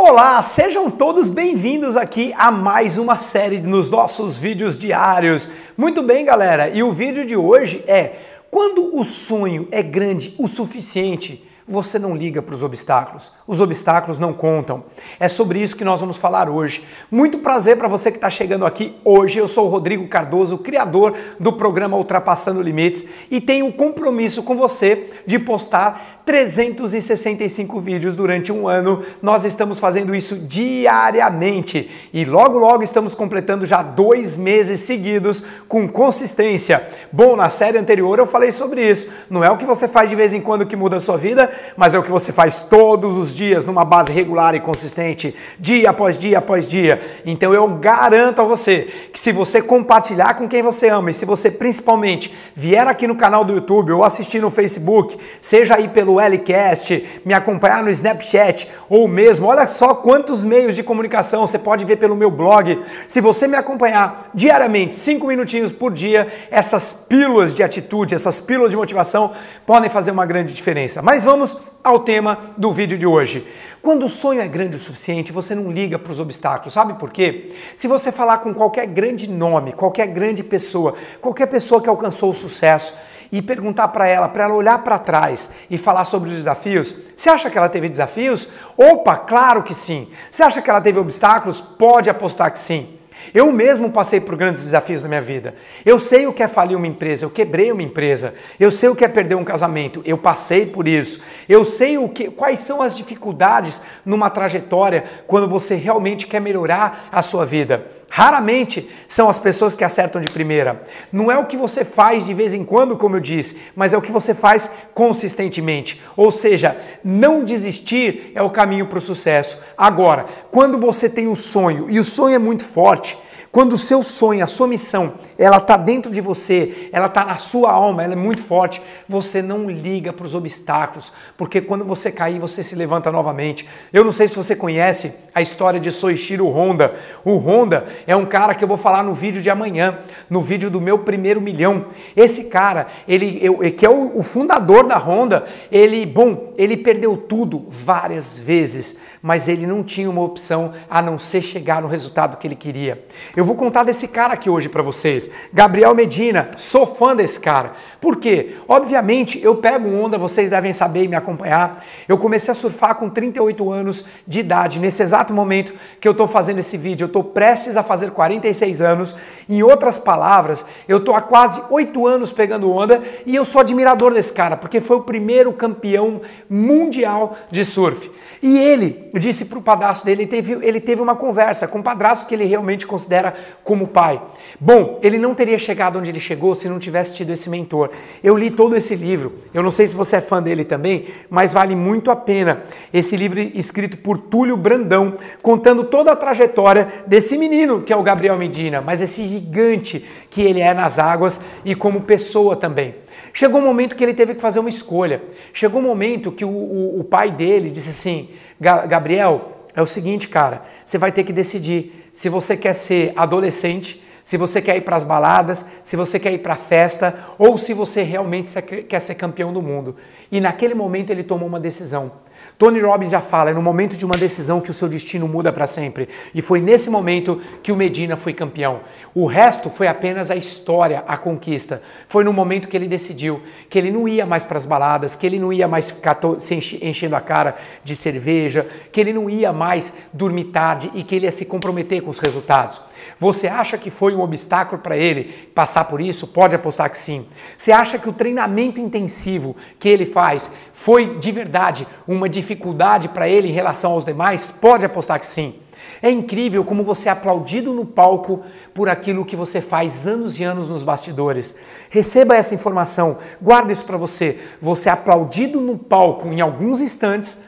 Olá, sejam todos bem-vindos aqui a mais uma série nos nossos vídeos diários. Muito bem, galera, e o vídeo de hoje é quando o sonho é grande o suficiente você não liga para os obstáculos. Os obstáculos não contam. É sobre isso que nós vamos falar hoje. Muito prazer para você que está chegando aqui hoje. Eu sou o Rodrigo Cardoso, criador do programa Ultrapassando Limites e tenho o compromisso com você de postar 365 vídeos durante um ano. Nós estamos fazendo isso diariamente e logo, logo estamos completando já dois meses seguidos com consistência. Bom, na série anterior eu falei sobre isso. Não é o que você faz de vez em quando que muda a sua vida, mas é o que você faz todos os dias numa base regular e consistente, dia após dia após dia. Então eu garanto a você que se você compartilhar com quem você ama e se você principalmente vier aqui no canal do YouTube ou assistir no Facebook, seja aí pelo Lcast, me acompanhar no Snapchat ou mesmo, olha só quantos meios de comunicação você pode ver pelo meu blog. Se você me acompanhar diariamente, cinco minutinhos por dia, essas pílulas de atitude, essas pílulas de motivação podem fazer uma grande diferença. Mas vamos vamos ao tema do vídeo de hoje. Quando o sonho é grande o suficiente, você não liga para os obstáculos. Sabe por quê? Se você falar com qualquer grande nome, qualquer grande pessoa, qualquer pessoa que alcançou o sucesso e perguntar para ela, para ela olhar para trás e falar sobre os desafios, você acha que ela teve desafios? Opa, claro que sim. Você acha que ela teve obstáculos? Pode apostar que sim. Eu mesmo passei por grandes desafios na minha vida. Eu sei o que é falir uma empresa, eu quebrei uma empresa. Eu sei o que é perder um casamento, eu passei por isso. Eu sei o que, quais são as dificuldades numa trajetória quando você realmente quer melhorar a sua vida. Raramente são as pessoas que acertam de primeira. Não é o que você faz de vez em quando, como eu disse, mas é o que você faz consistentemente. Ou seja, não desistir é o caminho para o sucesso. Agora, quando você tem um sonho e o sonho é muito forte, quando o seu sonho, a sua missão, ela está dentro de você, ela está na sua alma, ela é muito forte, você não liga para os obstáculos, porque quando você cair, você se levanta novamente. Eu não sei se você conhece a história de Soichiro Honda. O Honda é um cara que eu vou falar no vídeo de amanhã, no vídeo do meu primeiro milhão. Esse cara, ele eu, que é o, o fundador da Honda, ele, bom, ele perdeu tudo várias vezes, mas ele não tinha uma opção a não ser chegar no resultado que ele queria. Eu vou contar desse cara aqui hoje para vocês. Gabriel Medina, sou fã desse cara. Por quê? Obviamente, eu pego onda, vocês devem saber e me acompanhar. Eu comecei a surfar com 38 anos de idade. Nesse exato momento que eu estou fazendo esse vídeo, eu estou prestes a fazer 46 anos. Em outras palavras, eu estou há quase 8 anos pegando onda e eu sou admirador desse cara, porque foi o primeiro campeão mundial de surf. E ele disse para o padrasto dele, ele teve, ele teve uma conversa com o padrasto que ele realmente considera como pai. Bom, ele não teria chegado onde ele chegou se não tivesse tido esse mentor. Eu li todo esse livro, eu não sei se você é fã dele também, mas vale muito a pena. Esse livro escrito por Túlio Brandão, contando toda a trajetória desse menino que é o Gabriel Medina, mas esse gigante que ele é nas águas e como pessoa também. Chegou um momento que ele teve que fazer uma escolha. Chegou um momento que o, o, o pai dele disse assim: Gabriel, é o seguinte, cara, você vai ter que decidir se você quer ser adolescente, se você quer ir para as baladas, se você quer ir para a festa ou se você realmente quer ser campeão do mundo. E naquele momento ele tomou uma decisão. Tony Robbins já fala, é no momento de uma decisão que o seu destino muda para sempre. E foi nesse momento que o Medina foi campeão. O resto foi apenas a história, a conquista. Foi no momento que ele decidiu que ele não ia mais para as baladas, que ele não ia mais ficar se enchendo a cara de cerveja, que ele não ia mais dormir tarde e que ele ia se comprometer com os resultados. Você acha que foi um obstáculo para ele passar por isso? Pode apostar que sim. Você acha que o treinamento intensivo que ele faz foi de verdade uma dificuldade para ele em relação aos demais? Pode apostar que sim. É incrível como você é aplaudido no palco por aquilo que você faz anos e anos nos bastidores. Receba essa informação, guarde isso para você. Você é aplaudido no palco em alguns instantes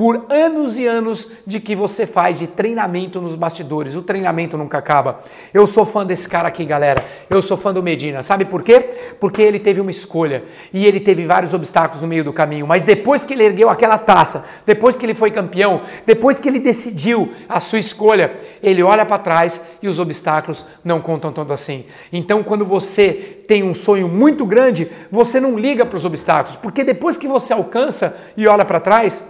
por anos e anos de que você faz de treinamento nos bastidores. O treinamento nunca acaba. Eu sou fã desse cara aqui, galera. Eu sou fã do Medina. Sabe por quê? Porque ele teve uma escolha e ele teve vários obstáculos no meio do caminho. Mas depois que ele ergueu aquela taça, depois que ele foi campeão, depois que ele decidiu a sua escolha, ele olha para trás e os obstáculos não contam tanto assim. Então, quando você tem um sonho muito grande, você não liga para os obstáculos, porque depois que você alcança e olha para trás,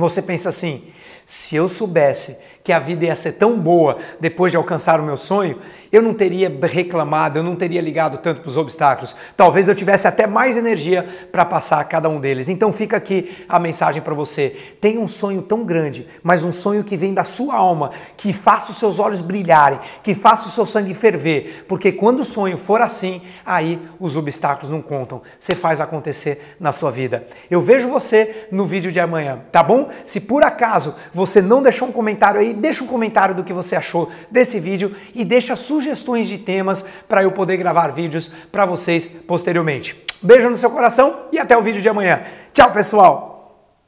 você pensa assim: Se eu soubesse que a vida ia ser tão boa depois de alcançar o meu sonho, eu não teria reclamado, eu não teria ligado tanto para os obstáculos. Talvez eu tivesse até mais energia para passar cada um deles. Então fica aqui a mensagem para você. Tenha um sonho tão grande, mas um sonho que vem da sua alma, que faça os seus olhos brilharem, que faça o seu sangue ferver, porque quando o sonho for assim, aí os obstáculos não contam. Você faz acontecer na sua vida. Eu vejo você no vídeo de amanhã, tá bom? Se por acaso você não deixou um comentário aí, deixa um comentário do que você achou desse vídeo e deixa sugestões de temas para eu poder gravar vídeos para vocês posteriormente. Beijo no seu coração e até o vídeo de amanhã. Tchau, pessoal!